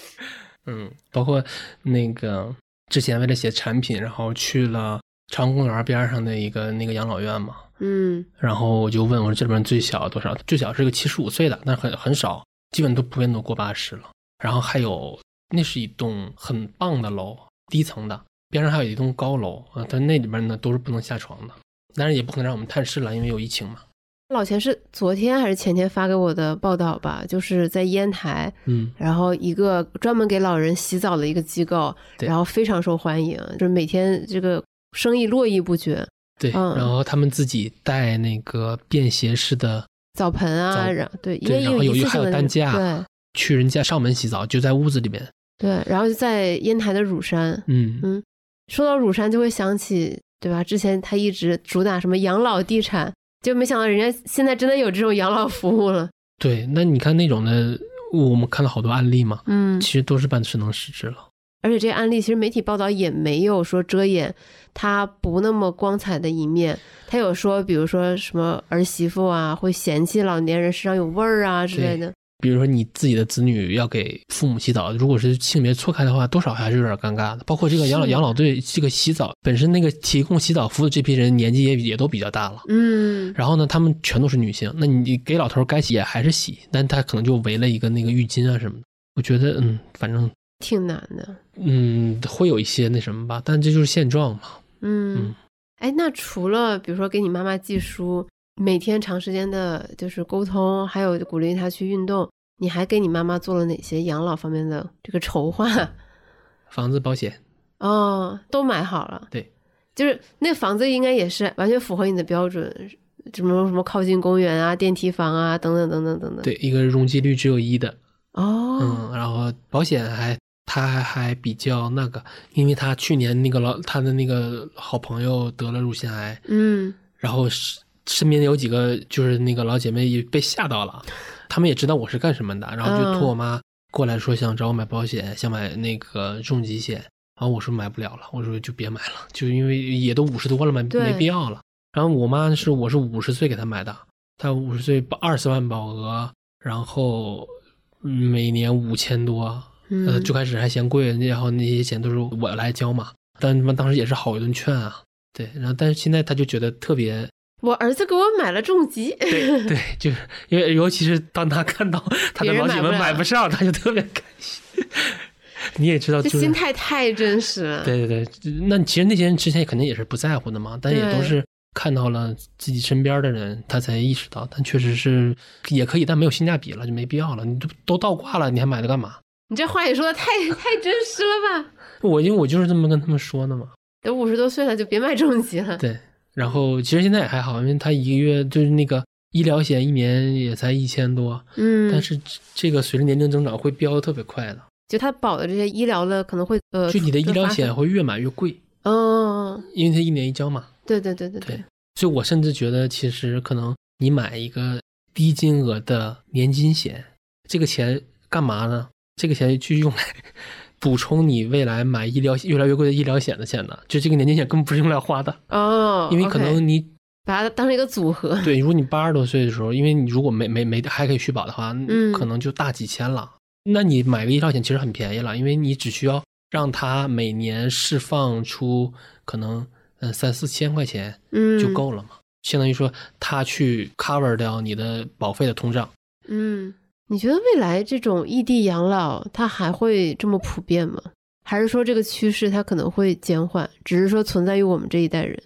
*laughs* 嗯，包括那个之前为了写产品，然后去了朝阳公园边上的一个那个养老院嘛，嗯然后我就问我说这里面最小多少？最小是个七十五岁的，但是很很少，基本都普遍都过八十了。然后还有那是一栋很棒的楼，低层的，边上还有一栋高楼啊，但那里边呢都是不能下床的，当然也不可能让我们探视了，因为有疫情嘛。老钱是昨天还是前天发给我的报道吧，就是在烟台，嗯，然后一个专门给老人洗澡的一个机构，对然后非常受欢迎，就是每天这个生意络绎不绝，对，嗯然后他们自己带那个便携式的澡盆啊，澡然后对，然后有一还有一次性的担架对去人家上门洗澡，就在屋子里面。对，然后就在烟台的乳山，嗯嗯说到乳山，就会想起，对吧？之前他一直主打什么养老地产，就没想到人家现在真的有这种养老服务了。对，那你看那种的，我们看到好多案例嘛，嗯其实都是办失能失智了。而且这个案例其实媒体报道也没有说遮掩他不那么光彩的一面，他有说，比如说什么儿媳妇啊会嫌弃老年人身上有味儿啊之类的。比如说你自己的子女要给父母洗澡，如果是性别错开的话，多少还是有点尴尬的。包括这个养老养老队这个洗澡本身那个提供洗澡服务的这批人年纪也也都比较大了。嗯，然后呢，他们全都是女性，那你给老头儿该洗也还是洗，但他可能就围了一个那个浴巾啊什么的。我觉得，嗯，反正，挺难的。嗯，会有一些那什么吧，但这就是现状嘛。嗯嗯，哎，那除了比如说给你妈妈寄书，每天长时间的就是沟通，还有鼓励她去运动，你还给你妈妈做了哪些养老方面的这个筹划？房子保险，哦，都买好了。对，就是那房子应该也是完全符合你的标准，什么什么靠近公园啊、电梯房啊，等等等等等等。，对，一个容积率只有一的，哦，嗯，然后保险还他还比较那个，因为他去年那个老他的那个好朋友得了乳腺癌，嗯。然后是身边有几个就是那个老姐妹也被吓到了，他们也知道我是干什么的，然后就托我妈过来说想找我买保险，想买那个重疾险，然后我说买不了了，我说就别买了，就因为也都五十多了嘛，没必要了。然后我妈是我是五十岁给她买的，她五十岁保二十万保额，然后嗯每年五千多，呃，嗯，最开始还嫌贵，然后那些钱都是我来交嘛，但他妈当时也是好一顿劝啊，对，然后但是现在他就觉得特别，我儿子给我买了重疾。对 *laughs* 对，就是因为尤其是当他看到 *laughs* 他的老姐们买不了买不上，他就特别开心。*laughs* 你也知道，就是这心态太真实了。对对对，那其实那些人之前肯定也是不在乎的嘛，但也都是看到了自己身边的人，他才意识到，但确实是也可以，但没有性价比了，就没必要了。你都都倒挂了，你还买它干嘛？你这话也说的太 *laughs* 太真实了吧？我因为我就是这么跟他们说的嘛。都五十多岁了，就别买重疾了。对，然后其实现在也还好，因为他一个月就是那个医疗险一年也才一千多，嗯，但是这个随着年龄增长会飙的特别快的，就他保的这些医疗的可能会呃，就你的医疗，险会越买越贵，嗯，因为他一年一交嘛。对对对对对，所以我甚至觉得，其实可能你买一个低金额的年金险，这个钱干嘛呢？这个钱就用来补充你未来买医疗越来越贵的医疗险的钱的，就这个年金险根本不是用来花的，哦，因为可能你把它当成一个组合。对，如果你八十多岁的时候，因为你如果没没没还可以续保的话，嗯可能就大几千了。那你买个医疗险其实很便宜了，因为你只需要让它每年释放出可能嗯三四千块钱嗯，就够了嘛，相当于说它去 cover 掉你的保费的通胀。嗯，你觉得未来这种异地养老它还会这么普遍吗？还是说这个趋势它可能会减缓，只是说存在于我们这一代人？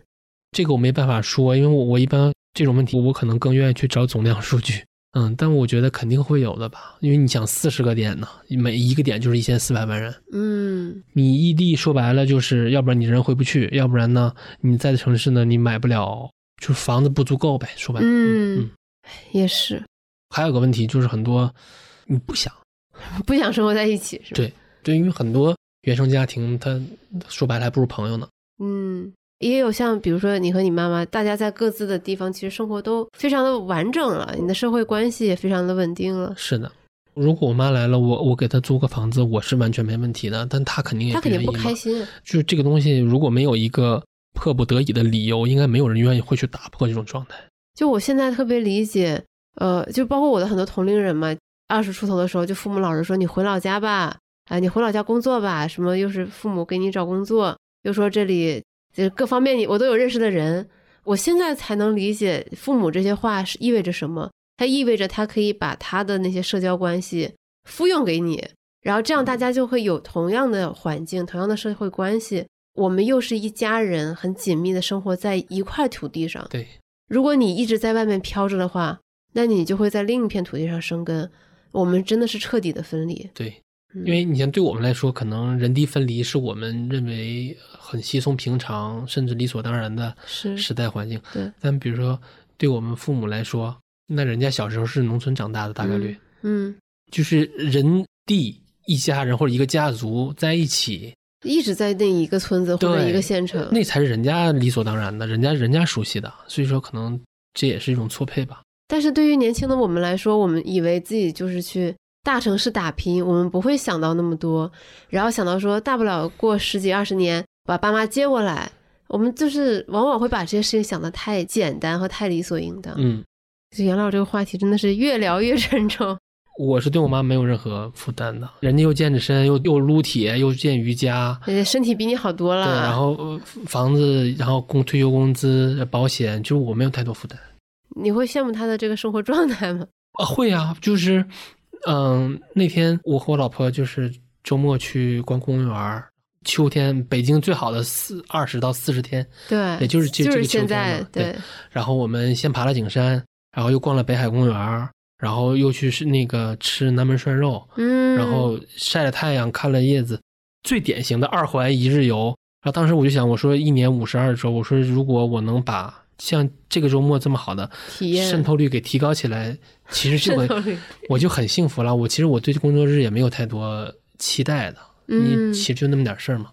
这个我没办法说，因为我我一般这种问题我可能更愿意去找总量数据。嗯，但我觉得肯定会有的吧，因为你想四十个点呢，每一个点就是一千四百万人。嗯你异地说白了就是，要不然你人回不去，要不然呢，你在的城市呢，你买不了，就是房子不足够呗。说白了，嗯嗯，也是还有个问题就是很多你不想，*laughs* 不想生活在一起，是吧？对对，因为很多原生家庭，他说白了还不如朋友呢。嗯，也有像比如说你和你妈妈，大家在各自的地方，其实生活都非常的完整了，你的社会关系也非常的稳定了。是的，如果我妈来了，我我给她租个房子，我是完全没问题的，但她肯定也她肯定不开心啊。就是这个东西，如果没有一个迫不得已的理由，应该没有人愿意会去打破这种状态。就我现在特别理解，呃，就包括我的很多同龄人嘛，二十出头的时候，就父母老是说你回老家吧，啊、你回老家工作吧，什么又是父母给你找工作，又说这里就各方面你我都有认识的人，我现在才能理解父母这些话是意味着什么。它意味着他可以把他的那些社交关系复用给你，然后这样大家就会有同样的环境、同样的社会关系。我们又是一家人，很紧密的生活在一块土地上。对，如果你一直在外面飘着的话，那你就会在另一片土地上生根。我们真的是彻底的分离，对，嗯因为你像对我们来说，可能人地分离是我们认为很稀松平常，甚至理所当然的是时代环境。对，但比如说对我们父母来说，那人家小时候是农村长大的，大概率、嗯，就是人地一家人或者一个家族在一起，一直在那一个村子或者一个县城。那才是人家理所当然的，人家人家熟悉的，所以说可能这也是一种错配吧。但是对于年轻的我们来说，我们以为自己就是去大城市打拼，我们不会想到那么多，然后想到说大不了过十几二十年把爸妈接过来，我们就是往往会把这些事情想得太简单和太理所应当。嗯，就原来我这个话题真的是越聊越沉重。*laughs* 我是对我妈没有任何负担的，人家又健着身，又又撸铁，又健瑜伽，人家身体比你好多了，对，然后呃房子，然后工退休工资、保险，就是我没有太多负担。你会羡慕他的这个生活状态吗？*laughs* 啊，会啊，就是，嗯，那天我和我老婆就是周末去逛公园儿，秋天北京最好的四二十到四十天，对，也就是这就是这个秋天现在嘛，对。然后我们先爬了景山，然后又逛了北海公园儿，然后又去是那个吃南门涮肉，嗯，然后晒了太阳，看了叶子，最典型的二环一日游。然后当时我就想，我说一年五十二周，我说如果我能把像这个周末这么好的体验渗透率给提高起来，其实就很 *laughs* 渗透率，我就很幸福了。我其实我对工作日也没有太多期待的，嗯你其实就那么点事儿嘛，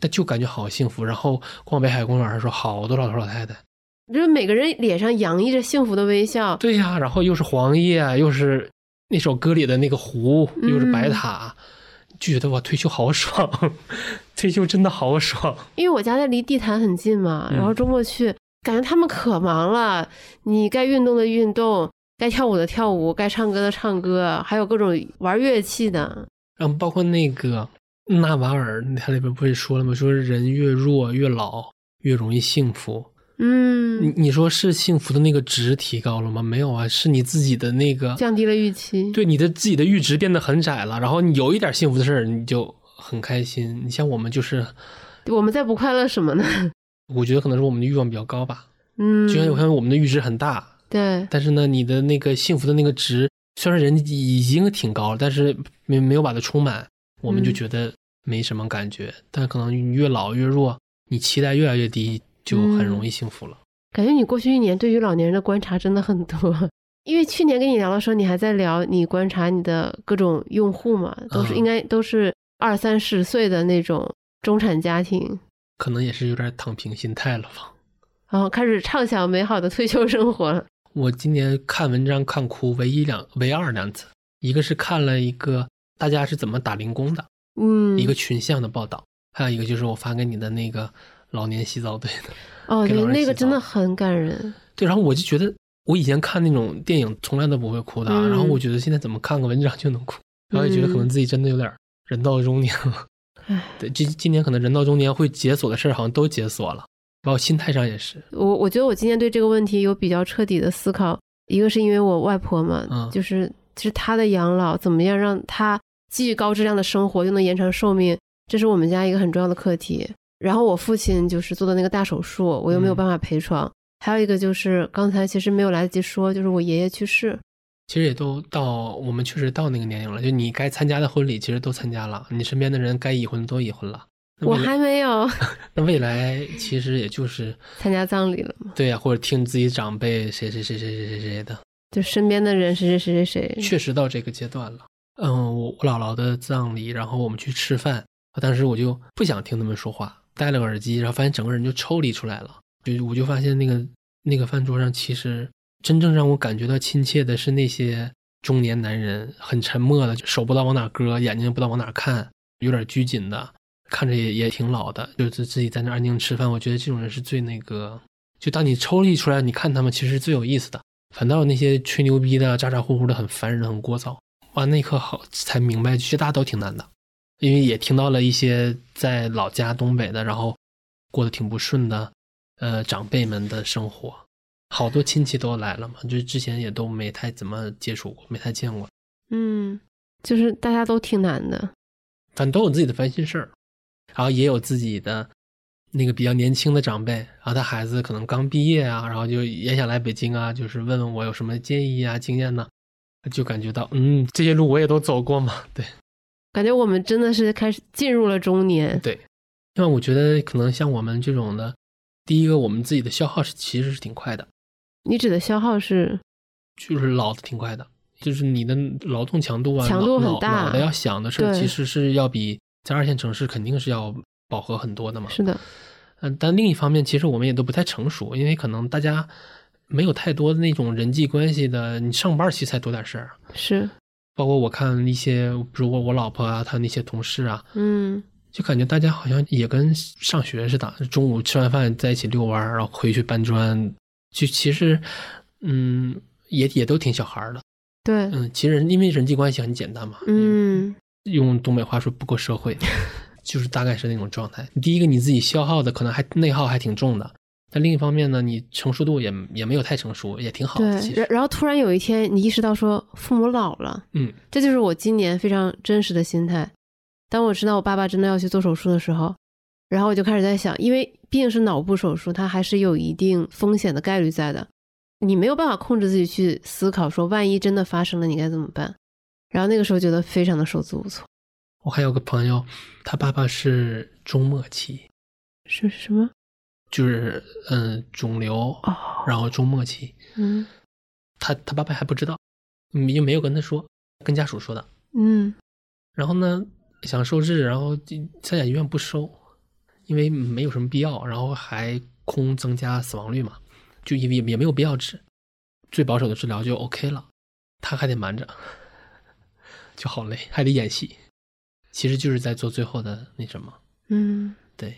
但就感觉好幸福。然后逛北海公园的时候，好多老头老太太，就是每个人脸上洋溢着幸福的微笑。对呀，然后又是黄叶，又是那首歌里的那个湖，又是白塔，就觉得哇，退休好爽，*laughs* 退休真的好爽。因为我家在离地坛很近嘛，嗯然后周末去，感觉他们可忙了。你该运动的运动，该跳舞的跳舞，该唱歌的唱歌，还有各种玩乐器的。然后包括那个纳瓦尔，他里边不是说了吗？说人越弱越老越容易幸福。你嗯，你说是幸福的那个值提高了吗？没有啊，是你自己的那个降低了预期。对你的自己的阈值变得很窄了。然后你有一点幸福的事儿，你就很开心。你像我们就是，我们在不快乐什么呢？我觉得可能是我们的欲望比较高吧。嗯，就像我看我们的阈值很大，对，但是呢，你的那个幸福的那个值，虽然人已经挺高了，但是没没有把它充满，我们就嗯觉得没什么感觉。但可能你越老越弱，你期待越来越低，就很容易幸福了。感觉你过去一年对于老年人的观察真的很多。因为去年跟你聊的时候，你还在聊你观察你的各种用户嘛，都是嗯应该都是二三十岁的那种中产家庭，可能也是有点躺平心态了吧。然后开始畅想美好的退休生活了。我今年看文章看哭，唯一两唯二两次，一个是看了一个大家是怎么打零工的嗯，一个群像的报道，还有一个就是我发给你的那个老年洗澡队的。哦，对，那个真的很感人。对，然后我就觉得，我以前看那种电影从来都不会哭的然后我觉得现在怎么看个文章就能哭，然后也觉得可能自己真的有点人到中年了。唉，对，今今年可能人到中年会解锁的事儿好像都解锁了，包括心态上也是。我我觉得我今天对这个问题有比较彻底的思考，一个是因为我外婆嘛，嗯就是就是她的养老怎么样让她既高质量的生活又能延长寿命，这是我们家一个很重要的课题。然后我父亲就是做的那个大手术，我又没有嗯办法陪床。还有一个就是刚才其实没有来得及说，就是我爷爷去世。其实也都到我们确实到那个年龄了，就你该参加的婚礼其实都参加了，你身边的人该已婚都已婚了。我还没有 *laughs* 那未来其实也就是 *laughs* 参加葬礼了嘛，对呀、或者听自己长辈谁谁谁谁谁谁谁的，就身边的人谁谁谁谁谁。确实到这个阶段了。嗯，我我姥姥的葬礼，然后我们去吃饭，当时我就不想听他们说话，戴了个耳机，然后发现整个人就抽离出来了。就我就发现那个那个饭桌上，其实真正让我感觉到亲切的是那些中年男人，很沉默的，手不知道往哪搁，眼睛不知道往哪看，有点拘谨的，看着也也挺老的，就是自己在那安静吃饭。我觉得这种人是最那个，就当你抽离出来，你看他们其实是最有意思的。反倒那些吹牛逼的、咋咋呼呼的很烦人、很聒噪。哇，那一刻好才明白，其实大家都挺难的，因为也听到了一些在老家东北的，然后过得挺不顺的，呃，长辈们的生活，好多亲戚都来了嘛，就是之前也都没太怎么接触过，没太见过，嗯，就是大家都挺难的。反正都有自己的烦心事儿，然后也有自己的那个比较年轻的长辈，然后他孩子可能刚毕业啊，然后就也想来北京啊，就是问问我有什么建议啊、经验呢、就感觉到，嗯，这些路我也都走过嘛，*laughs* 对。感觉我们真的是开始进入了中年。对，因为我觉得可能像我们这种的，第一个我们自己的消耗是其实是挺快的，你指的消耗是就是老的挺快的，就是你的劳动强度啊，强度很大脑脑袋要想的事儿其实是要比在二线城市肯定是要饱和很多的嘛。是的，嗯，但另一方面，其实我们也都不太成熟，因为可能大家没有太多的那种人际关系的，你上班其实才多点事儿。是，包括我看一些，比如我我老婆啊，她那些同事啊，嗯，就感觉大家好像也跟上学似的，中午吃完饭在一起遛弯儿，然后回去搬砖，就其实，嗯，也也都挺小孩儿的。对，嗯，其实因为人际关系很简单嘛，嗯，用东北话说不够社会，*laughs* 就是大概是那种状态。第一个你自己消耗的可能还内耗还挺重的，但另一方面呢，你成熟度也也没有太成熟，也挺好的。其对，然，然后突然有一天你意识到说父母老了，嗯这就是我今年非常真实的心态。当我知道我爸爸真的要去做手术的时候，然后我就开始在想，因为毕竟是脑部手术，它还是有一定风险的概率在的，你没有办法控制自己去思考说万一真的发生了你该怎么办。然后那个时候觉得非常的手足无措，我还有个朋友，他爸爸是中末期，是什么？就是嗯肿瘤，哦，然后中末期，嗯他他爸爸还不知道，嗯也没有跟他说，跟家属说的。嗯然后呢，想收治，然后就三甲医院不收，因为没有什么必要，然后还空增加死亡率嘛，就因为也也没有必要治，最保守的治疗就 OK 了，他还得瞒着，*laughs* 就好累，还得演戏，其实就是在做最后的那什么，嗯，对，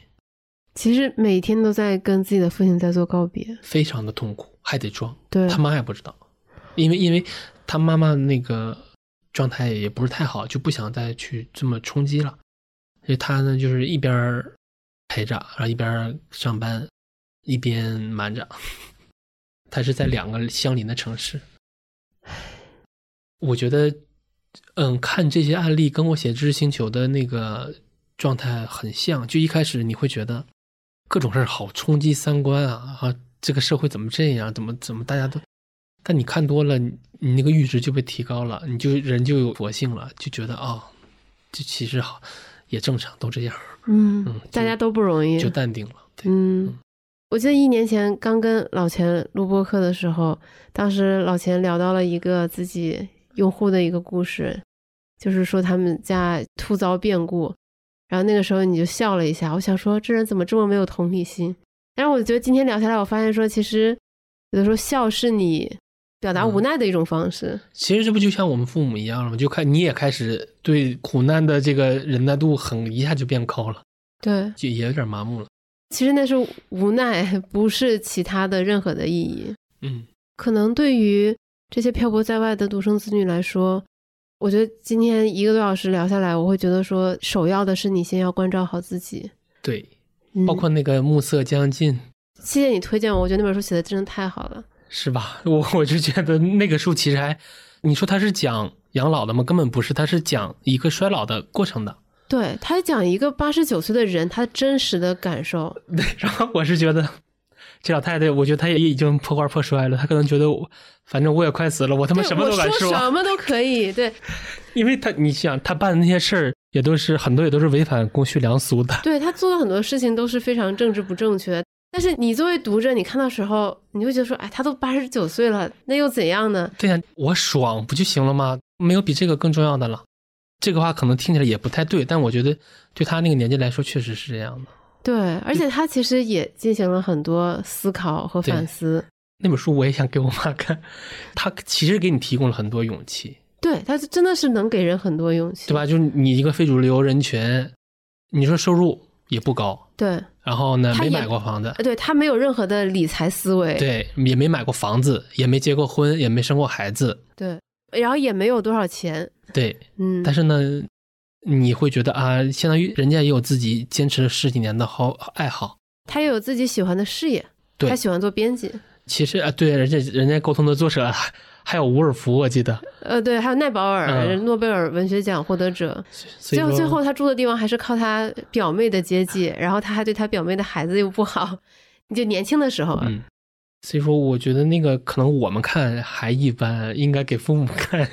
其实每天都在跟自己的父亲在做告别。非常的痛苦，还得装，对，他妈也不知道，因为因为他妈妈那个状态也不是太好，就不想再去这么冲击了，所以他呢就是一边儿陪着，然后一边上班，一边瞒着。他是在两个相邻的城市，我觉得，嗯，看这些案例跟我写《知识星球》的那个状态很像。就一开始你会觉得各种事儿好冲击三观啊啊，这个社会怎么这样？怎么怎么大家都？但你看多了，你你那个阈值就被提高了，你就人就有佛性了，就觉得哦，这其实好也正常，都这样，嗯嗯，大家都不容易，就淡定了。对，嗯，我记得一年前刚跟老钱录播客的时候，当时老钱聊到了一个自己用户的一个故事，就是说他们家突遭变故，然后那个时候你就笑了一下，我想说这人怎么这么没有同理心？但是我觉得今天聊下来，我发现说其实有的时候笑是你表达无奈的一种方式。其实这不就像我们父母一样了吗？就看你也开始对苦难的这个忍耐度很一下就变高了，对，就也有点麻木了。其实那是无奈，不是其他的任何的意义。嗯，可能对于这些漂泊在外的独生子女来说，我觉得今天一个多小时聊下来，我会觉得说，首要的是你先要关照好自己。对，嗯包括那个暮色将近，谢谢你推荐我，我觉得那本书写的真的太好了。是吧？*laughs* 我我就觉得那个书其实还，你说它是讲养老的吗？根本不是，它是讲一个衰老的过程的。对他讲一个八十九岁的人他真实的感受，对，然后我是觉得这老太太，我觉得她也已经破罐破摔了，她可能觉得我，反正我也快死了，我他妈什么都敢我说什么都可以。对 *laughs* 因为她，你想，她办的那些事儿也都是很多也都是违反公序良俗的。对，他做的很多事情都是非常政治不正确。但是你作为读者，你看到时候，你会觉得说，哎，他都八十九岁了，那又怎样呢？对呀、我爽不就行了吗？没有比这个更重要的了。这个话可能听起来也不太对，但我觉得对他那个年纪来说，确实是这样的。对，而且他其实也进行了很多思考和反思。那本书我也想给我妈看，他其实给你提供了很多勇气，对，他真的是能给人很多勇气，对吧？就是你一个非主流人群，你说收入也不高，对，然后呢没买过房子，呃对他没有任何的理财思维，对，也没买过房子，也没结过婚，也没生过孩子，对然后也没有多少钱，对。嗯，但是呢，你会觉得啊，相当于人家也有自己坚持了十几年的好爱好。他也有自己喜欢的事业，对。他喜欢做编辑，其实啊，对，人家人家沟通的作者还还有伍尔夫，我记得。呃，对，还有奈保尔，嗯诺贝尔文学奖获得者，最后最后他住的地方还是靠他表妹的接济，然后他还对他表妹的孩子又不好，你就年轻的时候啊，嗯，所以说我觉得那个可能我们看还一般，应该给父母看，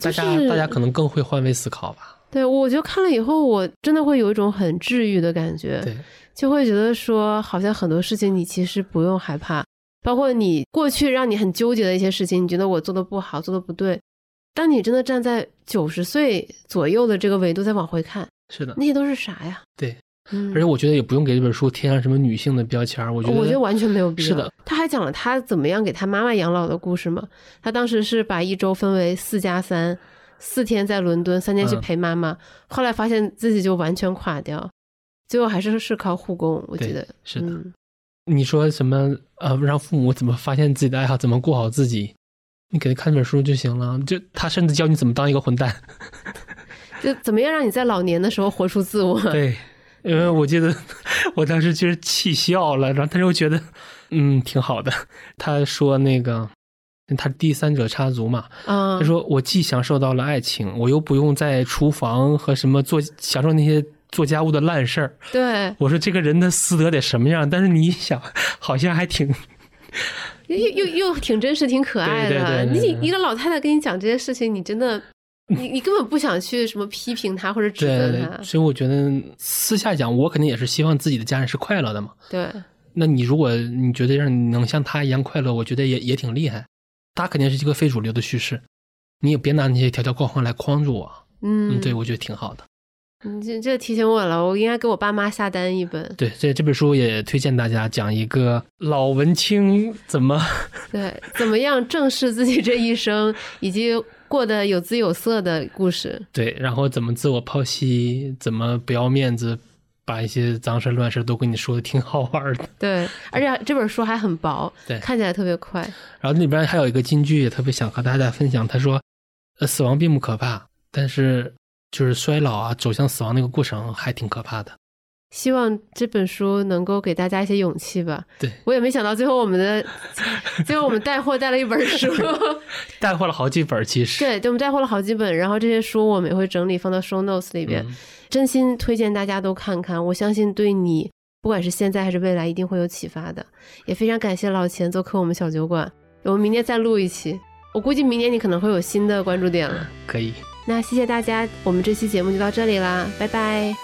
大家、就是大家可能更会换位思考吧。对我觉得看了以后，我真的会有一种很治愈的感觉，对，就会觉得说，好像很多事情你其实不用害怕，包括你过去让你很纠结的一些事情，你觉得我做的不好，做的不对。当你真的站在九十岁左右的这个维度再往回看，是的，那些都是啥呀？对，嗯，而且我觉得也不用给这本书贴上什么女性的标签儿，我觉得我觉得完全没有必要。是的，他还讲了他怎么样给他妈妈养老的故事嘛。他当时是把一周分为四加三，四天在伦敦，三天去嗯陪妈妈。后来发现自己就完全垮掉，最后还是是靠护工，我觉得是的嗯你说什么呃，让父母怎么发现自己的爱好，怎么过好自己，你给他看这本书就行了。就他甚至教你怎么当一个混蛋。*laughs* 就怎么样让你在老年的时候活出自我。对，因为我记得我当时就是气笑了，然后但是又觉得嗯挺好的。他说那个他第三者插足嘛，啊他，说我既享受到了爱情，我又不用在厨房和什么做享受那些做家务的烂事儿。对，我说这个人的私德得什么样？但是你想，好像还挺又又又又挺真实，挺可爱的。你一个老太太跟你讲这些事情，你真的，你你根本不想去什么批评她或者指责对她，。所以我觉得私下讲，我肯定也是希望自己的家人是快乐的嘛。对，那你如果你觉得让你能像他一样快乐，我觉得也也挺厉害。他肯定是一个非主流的叙事，你也别拿那些条条框框来框住我。嗯，嗯，对，我觉得挺好的。你这这提醒我了，我应该给我爸妈下单一本。对，这这本书也推荐大家讲一个老文青怎么 *laughs* 对，怎么样正视自己这一生，以及过得有滋有色的故事。对，然后怎么自我剖析，怎么不要面子，把一些脏事乱事都跟你说的挺好玩的。对，*laughs* 而且这本书还很薄，对看起来特别快。然后里边还有一个金句，也特别想和大家分享。他说：“呃，死亡并不可怕，但是就是衰老啊，走向死亡那个过程还挺可怕的。希望这本书能够给大家一些勇气吧。对我也没想到最后我们的，最后我们带货带了一本书。*laughs* 带货了好几本，其实。对，对，我们带货了好几本，然后这些书我们也会整理放到 show notes 里边。嗯真心推荐大家都看看，我相信对你不管是现在还是未来一定会有启发的。也非常感谢老钱做客我们小酒馆，我们明年再录一期。我估计明年你可能会有新的关注点了。可以。那谢谢大家，我们这期节目就到这里啦，拜拜。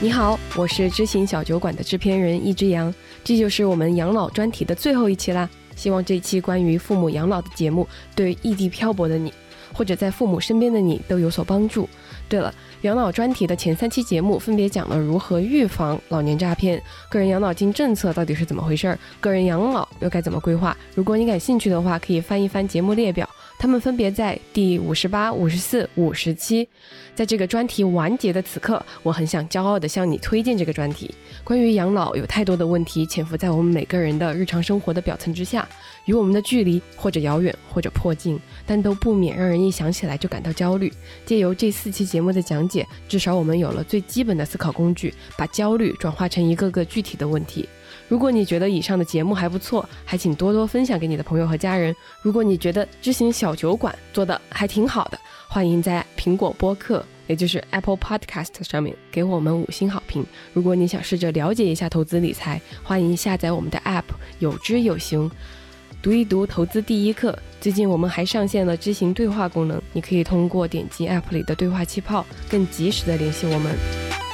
你好，我是知行小酒馆的制片人一只羊，这就是我们养老专题的最后一期啦。希望这期关于父母养老的节目对异地漂泊的你，或者在父母身边的你都有所帮助。对了，养老专题的前三期节目分别讲了如何预防老年诈骗、个人养老金政策到底是怎么回事儿、个人养老又该怎么规划。如果你感兴趣的话，可以翻一翻节目列表，它们分别在第五十八、五十四、五十七。在这个专题完结的此刻，我很想骄傲地向你推荐这个专题。关于养老，有太多的问题潜伏在我们每个人的日常生活的表层之下，与我们的距离或者遥远，或者迫近，但都不免让人一想起来就感到焦虑。借由这四期节目的讲解，至少我们有了最基本的思考工具，把焦虑转化成一个个具体的问题。如果你觉得以上的节目还不错，还请多多分享给你的朋友和家人。如果你觉得知行小酒馆做的还挺好的，欢迎在苹果播客，也就是 Apple Podcast 上面给我们五星好评。如果你想试着了解一下投资理财，欢迎下载我们的 App，有知有行，读一读投资第一课。最近我们还上线了知行对话功能，你可以通过点击 App 里的对话气泡，更及时的联系我们。